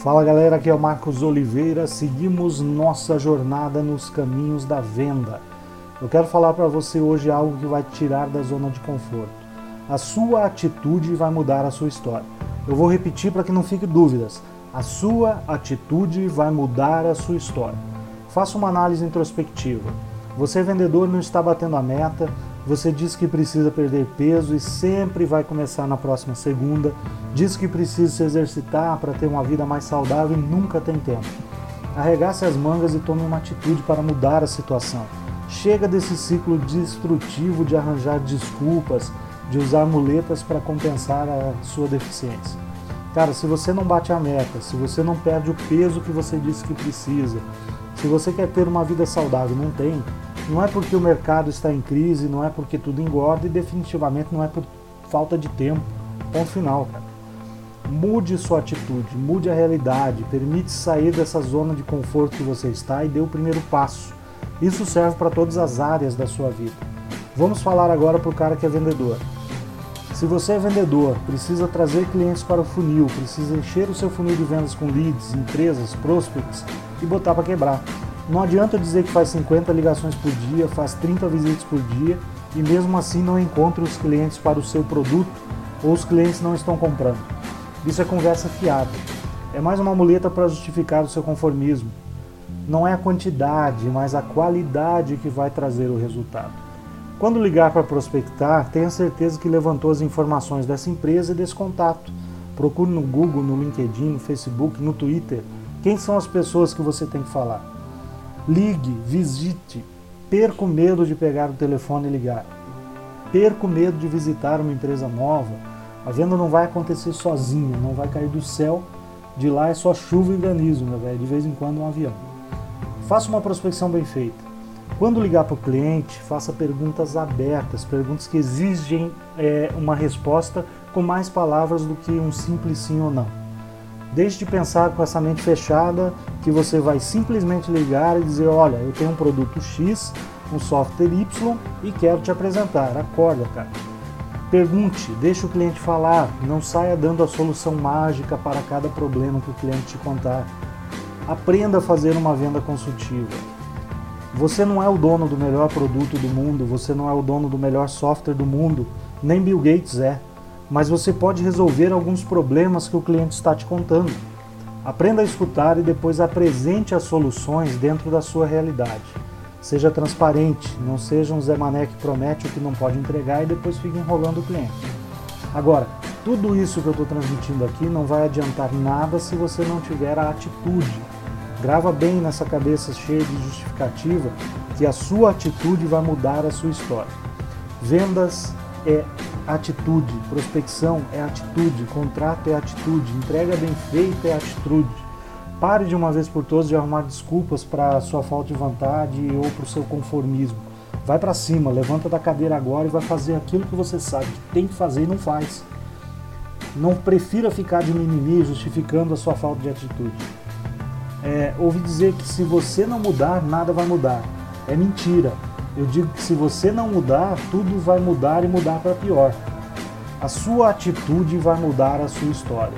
Fala galera, aqui é o Marcos Oliveira. Seguimos nossa jornada nos caminhos da venda. Eu quero falar para você hoje algo que vai te tirar da zona de conforto. A sua atitude vai mudar a sua história. Eu vou repetir para que não fique dúvidas. A sua atitude vai mudar a sua história. Faça uma análise introspectiva. Você vendedor não está batendo a meta, você diz que precisa perder peso e sempre vai começar na próxima segunda. Diz que precisa se exercitar para ter uma vida mais saudável e nunca tem tempo. Arregace as mangas e tome uma atitude para mudar a situação. Chega desse ciclo destrutivo de arranjar desculpas, de usar muletas para compensar a sua deficiência. Cara, se você não bate a meta, se você não perde o peso que você disse que precisa, se você quer ter uma vida saudável e não tem, não é porque o mercado está em crise, não é porque tudo engorda e definitivamente não é por falta de tempo. Ponto final. Mude sua atitude, mude a realidade, permite sair dessa zona de conforto que você está e dê o primeiro passo. Isso serve para todas as áreas da sua vida. Vamos falar agora para o cara que é vendedor. Se você é vendedor, precisa trazer clientes para o funil, precisa encher o seu funil de vendas com leads, empresas, prospects e botar para quebrar. Não adianta dizer que faz 50 ligações por dia, faz 30 visitas por dia e mesmo assim não encontra os clientes para o seu produto ou os clientes não estão comprando. Isso é conversa fiada. É mais uma muleta para justificar o seu conformismo. Não é a quantidade, mas a qualidade que vai trazer o resultado. Quando ligar para prospectar, tenha certeza que levantou as informações dessa empresa e desse contato. Procure no Google, no LinkedIn, no Facebook, no Twitter. Quem são as pessoas que você tem que falar? Ligue, visite, perca o medo de pegar o telefone e ligar. Perca o medo de visitar uma empresa nova. A venda não vai acontecer sozinha, não vai cair do céu. De lá é só chuva e granizo, meu velho, de vez em quando um avião. Faça uma prospecção bem feita. Quando ligar para o cliente, faça perguntas abertas, perguntas que exigem é, uma resposta com mais palavras do que um simples sim ou não. Deixe de pensar com essa mente fechada que você vai simplesmente ligar e dizer: Olha, eu tenho um produto X, um software Y e quero te apresentar. Acorda, cara. Pergunte, deixe o cliente falar, não saia dando a solução mágica para cada problema que o cliente te contar. Aprenda a fazer uma venda consultiva. Você não é o dono do melhor produto do mundo, você não é o dono do melhor software do mundo, nem Bill Gates é mas você pode resolver alguns problemas que o cliente está te contando. Aprenda a escutar e depois apresente as soluções dentro da sua realidade. Seja transparente, não seja um Zé Mané que promete o que não pode entregar e depois fica enrolando o cliente. Agora, tudo isso que eu estou transmitindo aqui não vai adiantar nada se você não tiver a atitude. Grava bem nessa cabeça cheia de justificativa que a sua atitude vai mudar a sua história. Vendas é atitude, prospecção é atitude, contrato é atitude, entrega bem feita é atitude. Pare de uma vez por todas de arrumar desculpas para sua falta de vontade ou para o seu conformismo. Vai para cima, levanta da cadeira agora e vai fazer aquilo que você sabe que tem que fazer e não faz. Não prefira ficar de mimimi justificando a sua falta de atitude. É, ouvi dizer que se você não mudar, nada vai mudar. É mentira. Eu digo que se você não mudar, tudo vai mudar e mudar para pior. A sua atitude vai mudar a sua história.